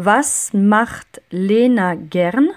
Was macht Lena gern?